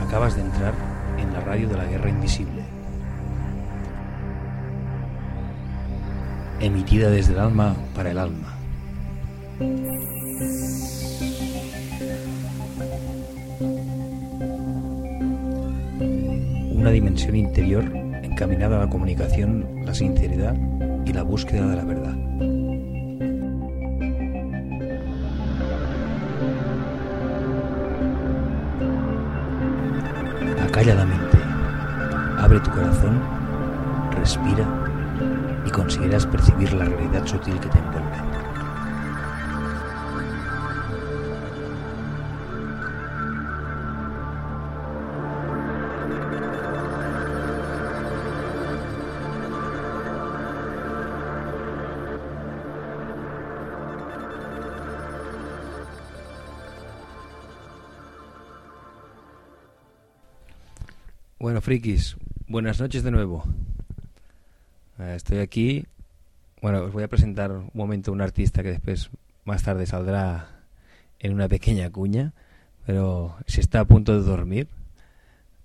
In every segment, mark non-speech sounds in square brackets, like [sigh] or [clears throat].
Acabas de entrar en la radio de la Guerra Invisible. Emitida desde el alma para el alma. Una dimensión interior encaminada a la comunicación, la sinceridad y la búsqueda de la verdad. Acalla la mente, abre tu corazón, respira y conseguirás percibir la realidad sutil que te Bueno, frikis, buenas noches de nuevo. Eh, Estoy aquí. Bueno, os voy a presentar un momento un artista que después, más tarde, saldrá en una pequeña cuña. Pero si está a punto de dormir,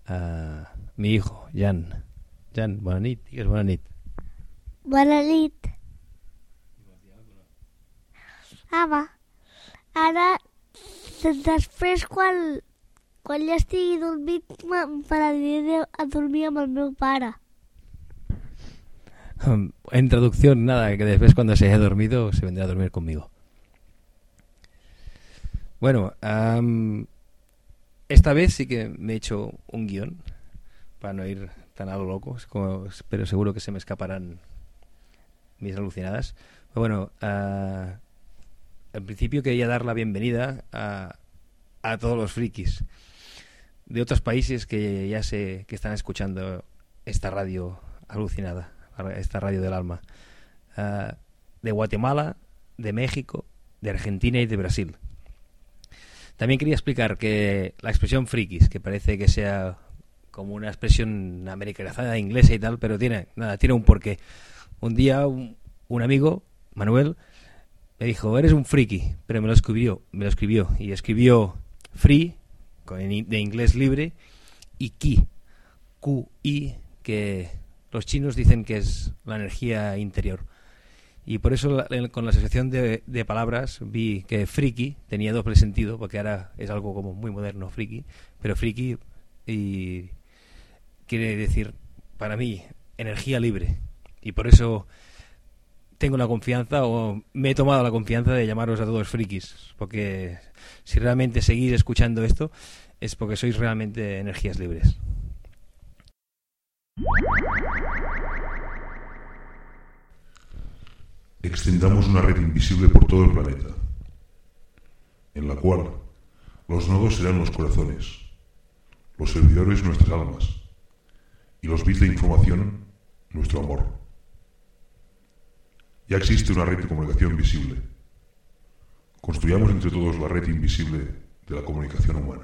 ah, mi hijo, Jan. Jan, buena nit, digues buena nit. Bona nit. Ama, ara, després quan, quan ja estigui dormit, me'n faré a dormir amb el meu pare. En traducción, nada, que después cuando se haya dormido se vendrá a dormir conmigo. Bueno, am, esta vez sí que me he hecho un guion para no ir tan a lo loco, pero seguro que se me escaparán mis alucinadas. Pero bueno, ah, en principio quería dar la bienvenida a, a todos los frikis de otros países que ya sé que están escuchando esta radio alucinada, esta radio del alma. Ah, de Guatemala, de México, de Argentina y de Brasil. También quería explicar que la expresión frikis, que parece que sea como una expresión americanizada inglesa y tal, pero tiene nada, tiene un porqué. Un día un, un amigo, Manuel, me dijo, eres un friki, pero me lo escribió, me lo escribió y escribió free de inglés libre y ki, Q-I, que los chinos dicen que es la energía interior. Y por eso con la asociación de, de palabras vi que friki tenía doble sentido, porque ahora es algo como muy moderno, friki, pero friki y quiere decir para mí energía libre. Y por eso tengo la confianza o me he tomado la confianza de llamaros a todos frikis, porque si realmente seguís escuchando esto es porque sois realmente energías libres. extendamos una red invisible por todo el planeta, en la cual los nodos serán los corazones, los servidores nuestras almas y los bits de información nuestro amor. Ya existe una red de comunicación visible. Construyamos entre todos la red invisible de la comunicación humana.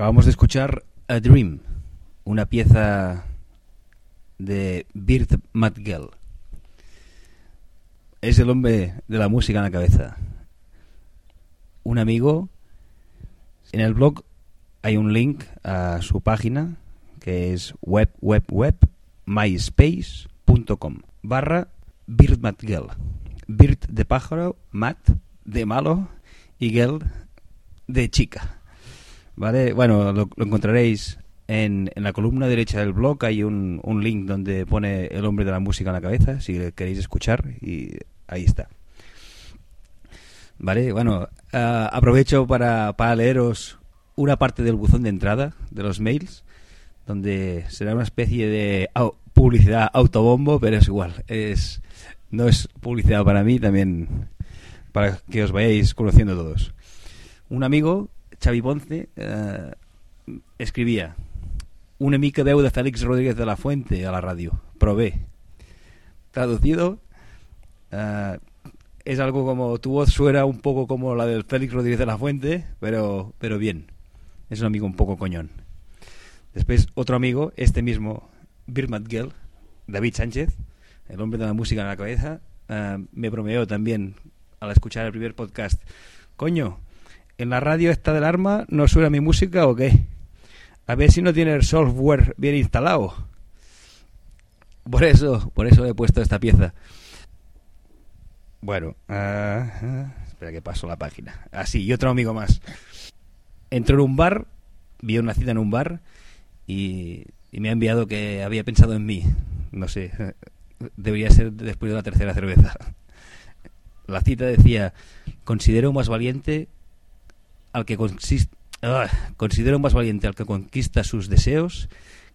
Acabamos de escuchar A Dream, una pieza de Bert Matgel. Es el hombre de la música en la cabeza. Un amigo. En el blog hay un link a su página que es web web web myspace.com barra Birt Matgel. Birt de pájaro, Mat de malo y Gel de chica. ¿Vale? Bueno, lo, encontraréis en, en, la columna derecha del blog. Hay un, un, link donde pone el hombre de la música en la cabeza, si queréis escuchar, y ahí está. ¿Vale? Bueno, uh, aprovecho para, para leeros una parte del buzón de entrada de los mails, donde será una especie de publicidad autobombo, pero es igual. Es, no es publicidad para mí, también para que os vayáis conociendo todos. Un amigo, Xavi Ponce, eh, escribía una mica veu de Félix Rodríguez de la Fuente a la ràdio. Probé. Traducido, eh, es algo como tu voz suena un poco como la del Félix Rodríguez de la Fuente, pero, pero bien. Es un amigo un poco coñón. Después otro amigo, este mismo Birmat Gell, David Sánchez, el hombre de la música en la cabeza, uh, me bromeó también al escuchar el primer podcast. Coño, ¿en la radio esta del arma no suena mi música o qué? A ver si no tiene el software bien instalado. Por eso, por eso he puesto esta pieza. Bueno, uh, espera que paso la página. Así, ah, y otro amigo más. Entró en un bar, vio una cita en un bar y, y me ha enviado que había pensado en mí. No sé, debería ser después de la tercera cerveza. La cita decía, considero más valiente al que consiste... Ah, considero más valiente al que conquista sus deseos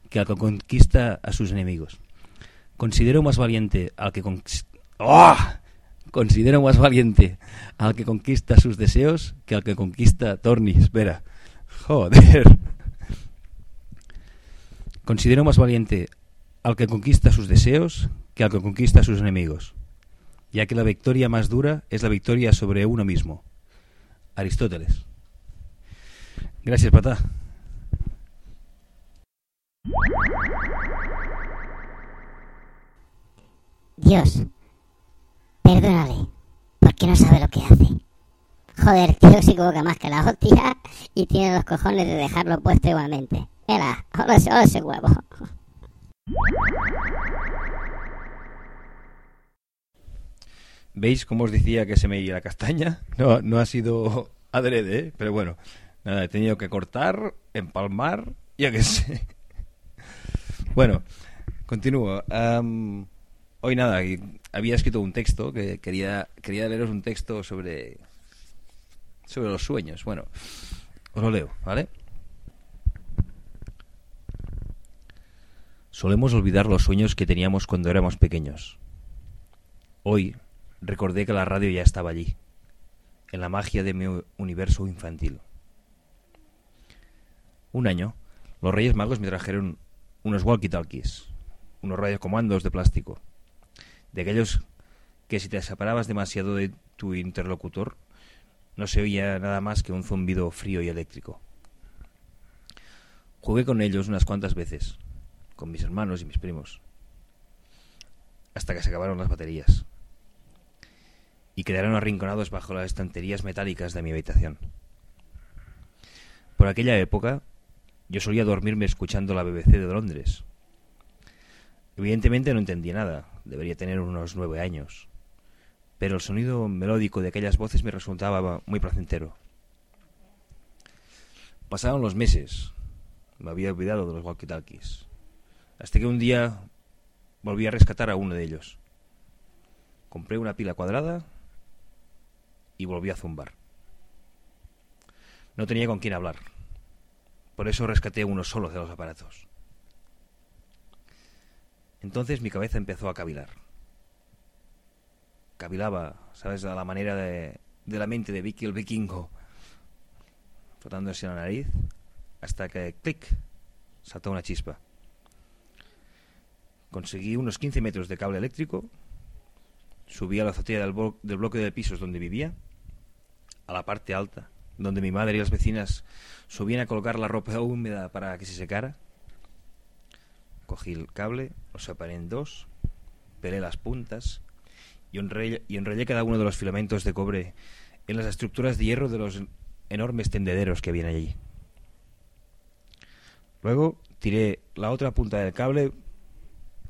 que al que conquista a sus enemigos. Considero más valiente al que. ¡Oh! Considero más valiente al que conquista sus deseos que al que conquista Torni. Espera. Joder. Considero más valiente al que conquista sus deseos que al que conquista sus enemigos, ya que la victoria más dura es la victoria sobre uno mismo. Aristóteles. Gracias, Patá. Dios, perdónale, porque no sabe lo que hace. Joder, [laughs] tío se equivoca más que la hostia y tiene los cojones de dejarlo puesto igualmente. Mira, ahora ese huevo. ¿Veis cómo os decía que se me iría la castaña? No, no ha sido adrede, ¿eh? pero bueno, he tenido que cortar, empalmar, ya que sé. [laughs] Bueno, continúo. Hoy nada, había escrito un texto que quería, quería leeros un texto sobre, sobre los sueños. Bueno, os lo leo, ¿vale? Solemos olvidar los sueños que teníamos cuando éramos pequeños. Hoy recordé que la radio ya estaba allí, en la magia de mi universo infantil. Un año, los Reyes Magos me trajeron unos walkie-talkies, unos radiocomandos de plástico, de aquellos que si te separabas demasiado de tu interlocutor, no se oía nada más que un zumbido frío y eléctrico. Jugué con ellos unas cuantas veces, con mis hermanos y mis primos, hasta que se acabaron las baterías y quedaron arrinconados bajo las estanterías metálicas de mi habitación. Por aquella época, yo solía dormirme escuchando la BBC de Londres. Evidentemente no entendía nada, debería tener unos nueve años, pero el sonido melódico de aquellas voces me resultaba muy placentero. Pasaron los meses, me había olvidado de los walkie-talkies, hasta que un día volví a rescatar a uno de ellos. Compré una pila cuadrada y volví a zumbar. No tenía con quién hablar. Por eso rescaté uno solo de los aparatos. Entonces mi cabeza empezó a cavilar. Cavilaba, ¿sabes? A la manera de, de la mente de Vicky el vikingo. Frotándose la nariz hasta que, clic, saltó una chispa. Conseguí unos 15 metros de cable eléctrico, subí a la azotea del, del bloque de pisos donde vivía a la parte alta donde mi madre y las vecinas subían a colocar la ropa húmeda para que se secara. Cogí el cable, lo separé en dos, pelé las puntas y enrollé, cada uno de los filamentos de cobre en las estructuras de hierro de los enormes tendederos que habían allí. Luego tiré la otra punta del cable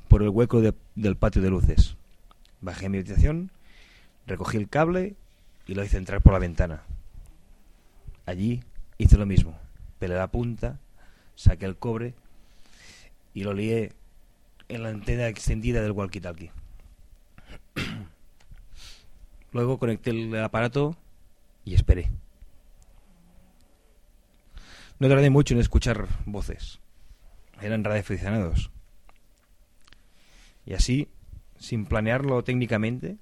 por el hueco de- del patio de luces. Bajé mi habitación, recogí el cable y lo hice entrar por la ventana. Allí hice lo mismo. Pelé la punta, saqué el cobre y lo lié en la antena extendida del walkie-talkie. [clears throat] Luego conecté el aparato y esperé. No tardé mucho en escuchar voces. Eran radioaficionados. Y así, sin planearlo técnicamente,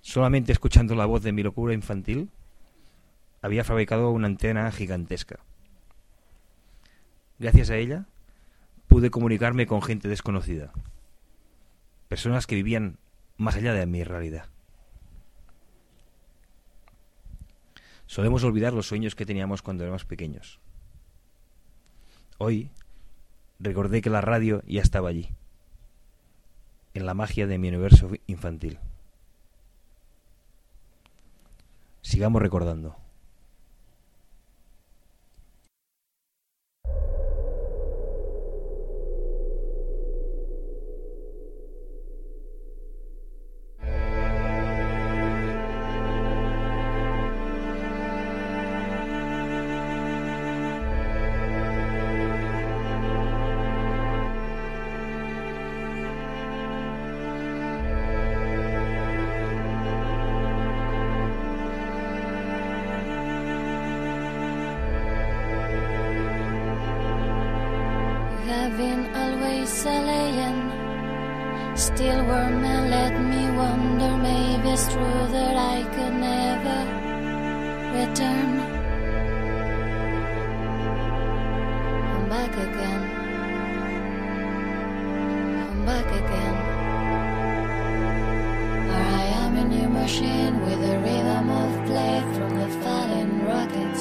solamente escuchando la voz de mi locura infantil, había fabricado una antena gigantesca. Gracias a ella, pude comunicarme con gente desconocida. Personas que vivían más allá de mi realidad. Solemos olvidar los sueños que teníamos cuando éramos pequeños. Hoy recordé que la radio ya estaba allí, en la magia de mi universo infantil. Sigamos recordando. Back again. Or I am a new machine with a rhythm of play from the falling rockets.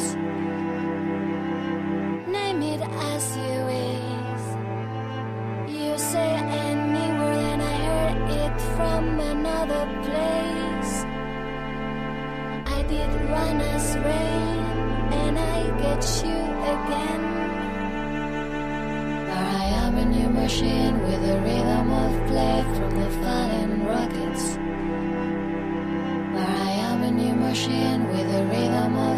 With a rhythm of play from the falling rockets. Where I am a new machine with a rhythm of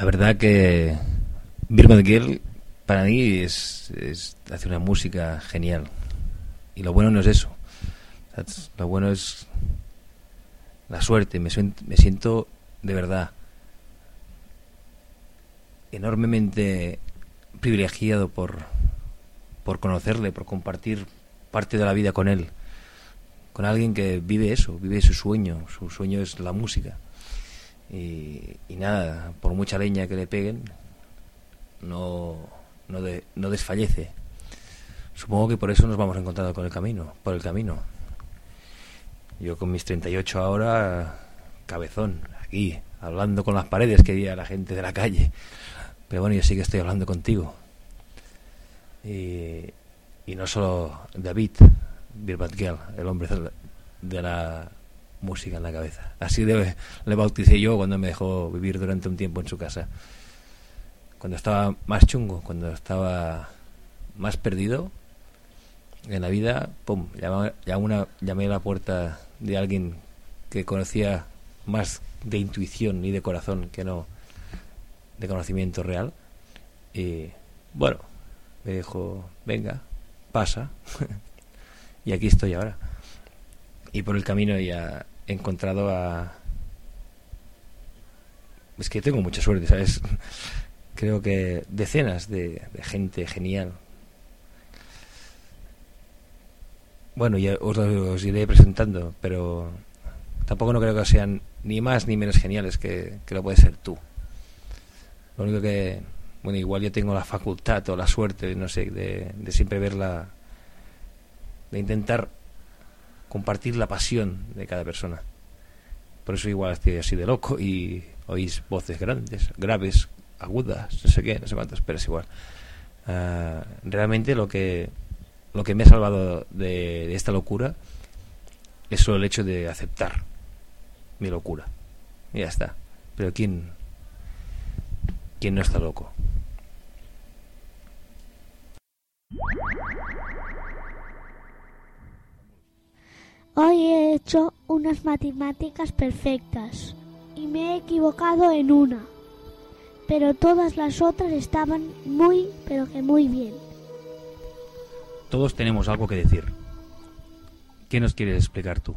La verdad que Birman Girl para mí es, hace una música genial. Y lo bueno no es eso. Lo bueno es la suerte. Me, me siento de verdad enormemente privilegiado por, por conocerle, por compartir parte de la vida con él. Con alguien que vive eso, vive su sueño. Su sueño es la música. Y, y nada, por mucha leña que le peguen, no, no, de- no desfallece. Supongo que por eso nos vamos encontrando con el camino, por el camino. Yo con mis 38 ahora, cabezón, aquí, hablando con las paredes que diría la gente de la calle. Pero bueno, yo sí que estoy hablando contigo. Y, y no solo David Birbatgel, el hombre de la, música en la cabeza. Así le, le bauticé yo cuando me dejó vivir durante un tiempo en su casa. Cuando estaba más chungo, cuando estaba más perdido en la vida, pum, llamé, llamé una- llamé a la puerta de alguien que conocía más de intuición y de corazón que no de conocimiento real. Y bueno, me dijo, venga, pasa. [laughs] y aquí estoy ahora. Y por el camino ya he encontrado a... Es que tengo mucha suerte, ¿sabes? [laughs] Creo que decenas de, gente genial. Bueno, ya os, iré presentando, pero tampoco no creo que sean ni más ni menos geniales que, que lo puedes ser tú. Lo único que, bueno, igual yo tengo la facultad o la suerte, no sé, de, siempre ver la. de intentar compartir la pasión de cada persona. Por eso igual estoy así de loco y oís voces grandes, graves, agudas, no sé qué, no sé cuántas, pero es igual. Ah, realmente lo que lo que me ha salvado de, de esta locura es solo el hecho de aceptar mi locura. Y ya está. Pero quién quién no está loco. Hoy he hecho unas matemáticas perfectas y me he equivocado en una, pero todas las otras estaban muy, pero que muy bien. Todos tenemos algo que decir. ¿Qué nos quieres explicar tú?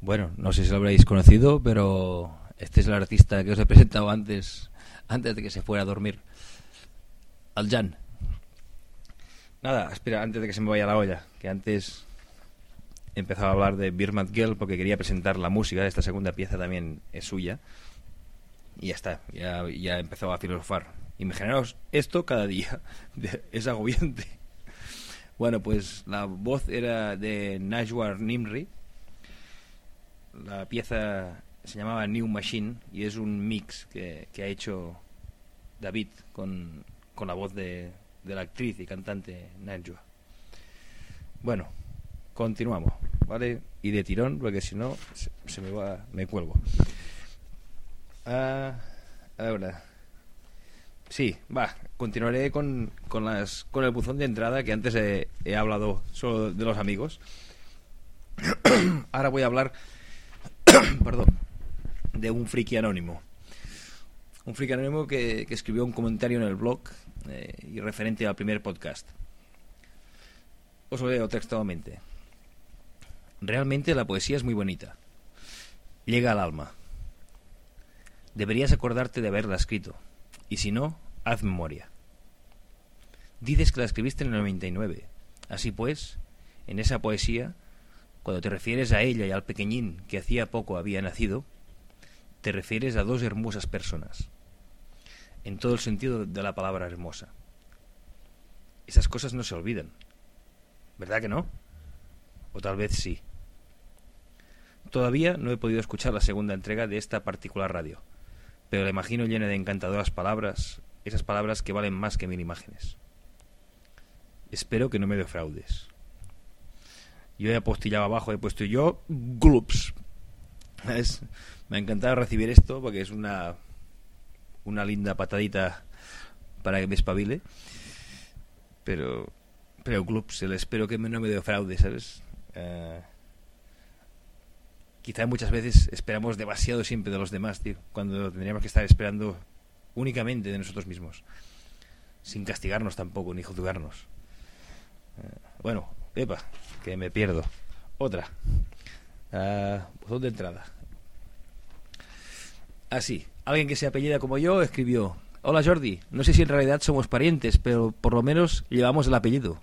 Bueno, no sé si lo habréis conocido, pero este es el artista que os he presentado antes, antes de que se fuera a dormir. Al Jan. Nada, espera, antes de que se me vaya la olla, que antes he empezado a hablar de Birmat Girl porque quería presentar la música, esta segunda pieza también es suya. Y ya está, ya, ya he empezado a filosofar. Imaginaos esto cada día, [laughs] de- es agobiante. Bueno, pues la voz era de Najwar Nimri. La pieza se llamaba New Machine y es un mix que, que ha hecho David con, con la voz de, de la actriz y cantante Najwa. Bueno, continuamos, ¿vale? Y de tirón, porque si no, se, me va, me cuelgo. Ah, ahora. Sí, va, continuaré con, con, las, con el buzón de entrada que antes he, hablado solo de los amigos. Ahora voy a hablar, [coughs] perdón, de un friki anónimo. Un friki anónimo que escribió un comentario en el blog eh, y referente al primer podcast. Os lo leo textualmente. Realmente la poesía es muy bonita. Llega al alma. Deberías acordarte de haberla escrito. Y si no, haz memoria. Dices que la escribiste en el 99. Así pues, en esa poesía, cuando te refieres a ella y al pequeñín que hacía poco había nacido, te refieres a dos hermosas personas. En todo el sentido de la palabra hermosa. Esas cosas no se olvidan. ¿Verdad que no? O tal vez sí. Todavía no he podido escuchar la segunda entrega de esta particular radio, pero la imagino llena de encantadoras palabras, esas palabras que valen más que mil imágenes. Espero que no me defraudes. Yo he apostillado abajo, he puesto yo. [laughs] Es- me ha encantado recibir esto porque es una una linda patadita para que me espabile. Pero pero glups, el espero que no me defraude, ¿sabes? Eh, quizá muchas veces esperamos demasiado siempre de los demás, tío, cuando tendríamos que estar esperando únicamente de nosotros mismos, sin castigarnos tampoco, ni juzgarnos. Eh, bueno, epa, que me pierdo. Otra. Ah, botón de entrada. Así, alguien que se apellida como yo escribió, Hola Jordi, no sé si en realidad somos parientes, pero por lo menos llevamos el apellido.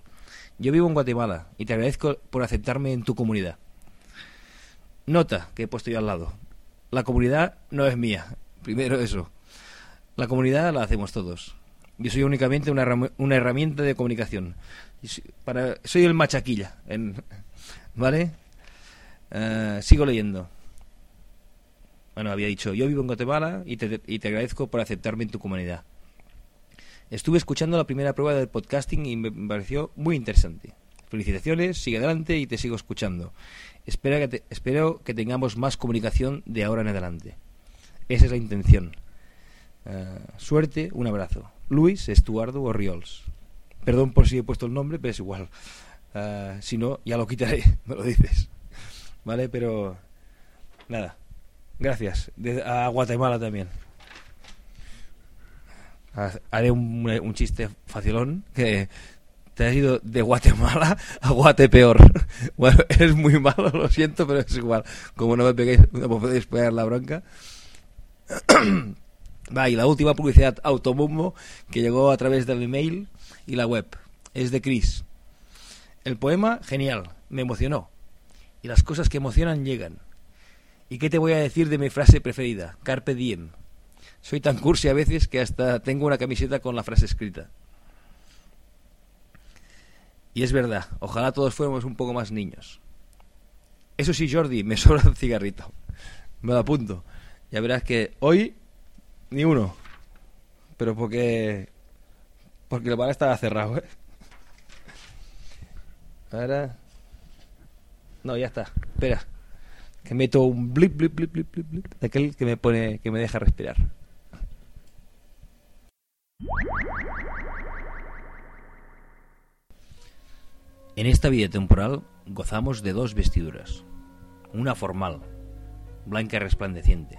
Yo vivo en Guatemala y te agradezco por aceptarme en tu comunidad. Nota que he puesto yo al lado. La comunidad no es mía. Primero eso. La comunidad la hacemos todos. Yo soy únicamente una, una herramienta de comunicación. Soy el machaquilla. en- [laughs] ¿Vale? Eh, sigo leyendo. Bueno, había dicho, yo vivo en Guatemala y te, y te agradezco por aceptarme en tu comunidad. Estuve escuchando la primera prueba del podcasting y me pareció muy interesante. Felicitaciones, sigue adelante y te sigo escuchando. Espero que, te- espero que tengamos más comunicación de ahora en adelante. Esa es la intención. Eh, suerte, un abrazo. Luis Estuardo Orriols. Perdón por si he puesto el nombre, pero es igual. Eh, si no, ya lo quitaré, [laughs] me lo dices. ¿Vale? Pero nada. Gracias. De- a Guatemala también. Ha- Haré un, un chiste facilón que te has ido de Guatemala a Guatepeor. [laughs] Bueno, es muy malo, lo siento, pero es igual. Como no me peguéis, no me podéis pegar la bronca. [clears throat] Va, y la última publicidad Automumbo que llegó a través del email y la web. Es de Chris. El poema, genial, me emocionó. Y las cosas que emocionan llegan. ¿Y qué te voy a decir de mi frase preferida? Carpe diem. Soy tan cursi a veces que hasta tengo una camiseta con la frase escrita. Y es verdad, ojalá todos fuéramos un poco más niños. Eso sí, Jordi, me [laughs] sobra un cigarrito. Me lo apunto. Ya verás que hoy ni uno. Pero porque porque el bar estaba cerrado, ¿eh? Ahora No, ya está. Espera. Que meto un blip blip blip blip blip, blip de aquel que me pone que me deja respirar. En esta vida temporal gozamos de dos vestiduras. Una formal, blanca resplandeciente,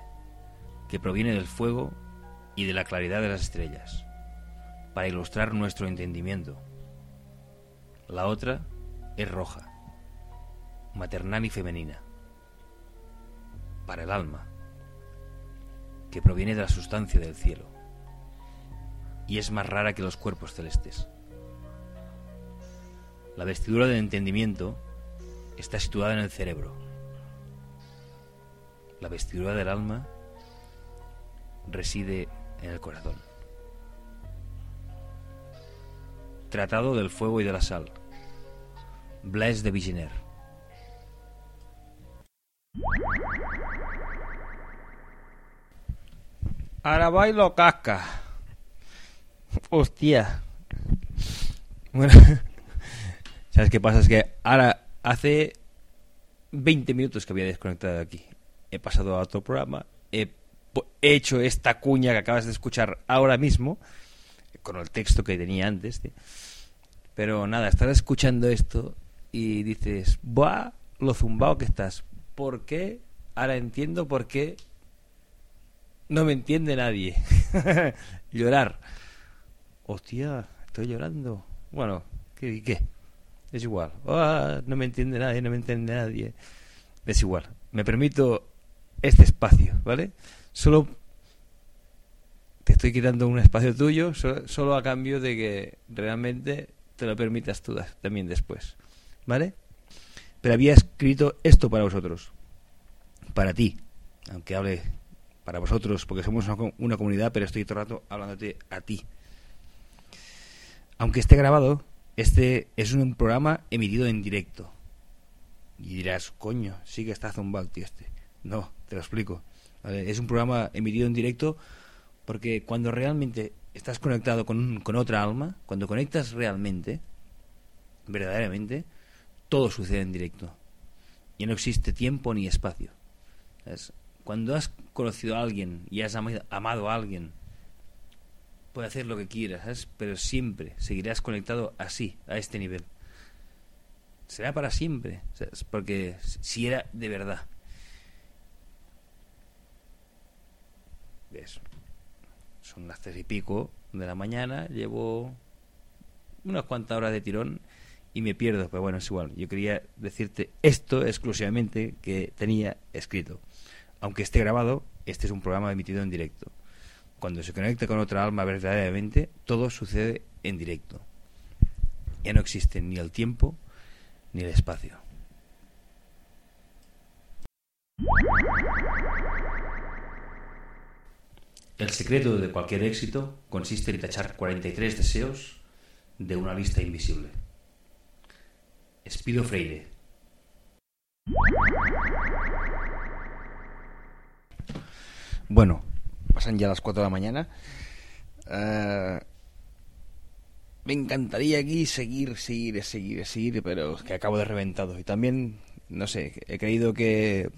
que proviene del fuego y de la claridad de las estrellas, para ilustrar nuestro entendimiento. La otra es roja, maternal y femenina, para el alma, que proviene de la sustancia del cielo, y es más rara que los cuerpos celestes. La vestidura del entendimiento está situada en el cerebro. La vestidura del alma reside en el corazón. Tratado del fuego y de la sal. Blaise de Vigener. Ahora bailo casca. Hostia. Bueno, [laughs] ¿sabes qué pasa? Es que ahora hace 20 minutos que había desconectado de aquí. He pasado a otro programa, he, hecho esta cuña que acabas de escuchar ahora mismo, con el texto que tenía antes. Pero nada, estás escuchando esto y dices, ¡buah! Lo zumbado que estás. ¿Por qué? Ahora entiendo por qué no me entiende nadie. [laughs] Llorar. Hostia, estoy llorando. Bueno, ¿qué? qué? Es igual. Ah, no me entiende nadie, no me entiende nadie. Es igual. Me permito este espacio, ¿vale? Solo te estoy quitando un espacio tuyo, so- solo a cambio de que realmente te lo permitas tú también después, ¿vale? Pero había escrito esto para vosotros, para ti, aunque hable para vosotros, porque somos una, una comunidad, pero estoy todo el rato hablándote a ti. Aunque esté grabado, este es un programa emitido en directo. Y dirás, coño, sí que está zumbado tío este. No, te lo explico. Es un programa emitido en directo porque cuando realmente estás conectado con, con otra alma, cuando conectas realmente, verdaderamente, todo sucede en directo. Y no existe tiempo ni espacio. ¿sabes? Cuando has conocido a alguien y has amado a alguien, puede hacer lo que quieras, ¿sabes? pero siempre seguirás conectado así, a este nivel. Será para siempre, ¿sabes? porque si era de verdad. ¿Ves? Son las tres y pico de la mañana, llevo unas cuantas horas de tirón y me pierdo, pero bueno, es igual. Yo quería decirte esto exclusivamente que tenía escrito. Aunque esté grabado, este es un programa emitido en directo. Cuando se conecta con otra alma verdaderamente, todo sucede en directo. Ya no existe ni el tiempo ni el espacio. El secreto de cualquier éxito consiste en tachar 43 deseos de una lista invisible. Espido Freire. Bueno, pasan ya las 4 de la mañana. Eh, me encantaría aquí seguir, seguir, seguir, seguir, pero es que acabo de reventado. Y también, no sé, he creído que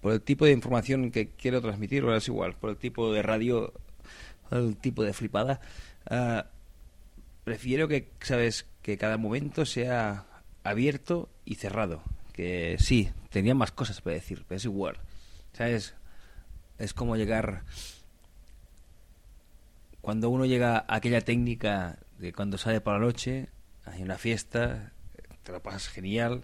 por el tipo de información que quiero transmitir, ahora es igual, por el tipo de radio, el tipo de flipada, ah, prefiero que, sabes, que cada momento sea abierto y cerrado. Que sí, tenía más cosas para decir, pero es igual. ¿Sabes? Es como llegar. Cuando uno llega a aquella técnica de cuando sale por la noche, hay una fiesta, te lo pasas genial,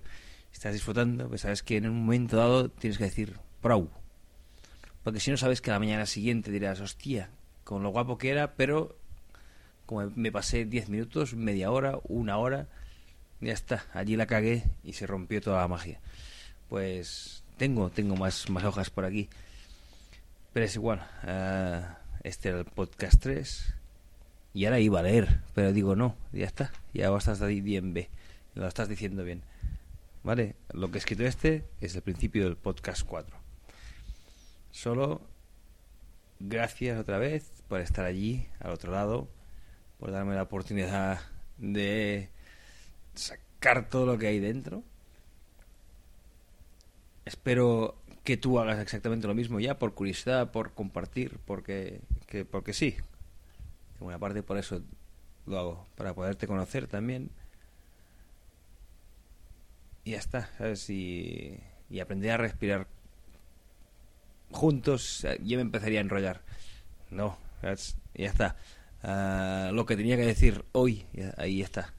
estás disfrutando, pues sabes que en un momento dado tienes que decir, prou. Porque si no sabes que a la mañana siguiente dirás, hostia, con lo guapo que era, pero como me pasé 10 minutos, media hora, una hora, ya está, allí la cagué y se rompió toda la magia. Pues tengo, tengo más, más hojas por aquí. Pero es igual. ah, este era el podcast 3. Y ahora iba a leer, pero digo no, ya está. Ya lo estás bien B. Lo estás diciendo bien. ¿Vale? Lo que he escrito este es el principio del podcast 4. Solo gracias otra vez por estar allí, al otro lado, por darme la oportunidad de sacar todo lo que hay dentro. Espero que tú hagas exactamente lo mismo ya, por curiosidad, por compartir, porque, que, porque sí. En una parte por eso lo hago, para poderte conocer también. Y ya está, ¿sabes? Y, y aprender a respirar juntos, yo me empezaría a enrollar. No, ¿sabes? ya está. Ah, lo que tenía que decir hoy, ahí está.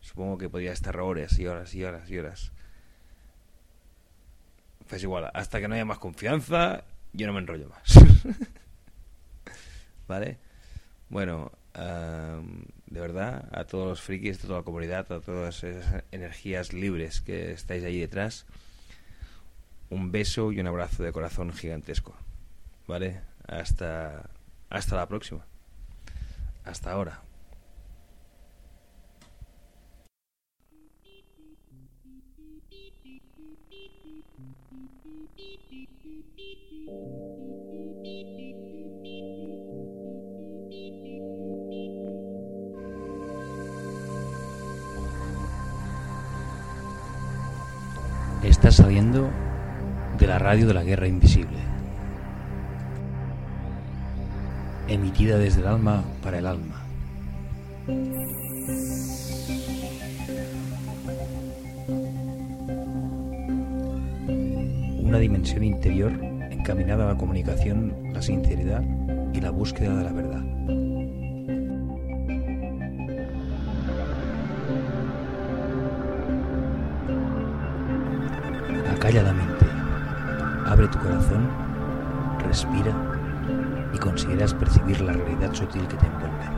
Supongo que podría estar horas y horas y horas y horas. Pues igual, hasta que no haya más confianza, yo no me enrollo más. [laughs] ¿Vale? Bueno, de verdad, a todos los frikis, a toda la comunidad, a todas esas energías libres que estáis ahí detrás, un beso y un abrazo de corazón gigantesco. ¿Vale? Hasta, hasta la próxima. Hasta ahora. Está saliendo de la radio de la guerra invisible. Emitida desde el alma para el alma. Una dimensión interior encaminada a la comunicación, la sinceridad y la búsqueda de la verdad. Acalladamente, abre tu corazón, respira y consideras percibir la realidad sutil que te envuelve.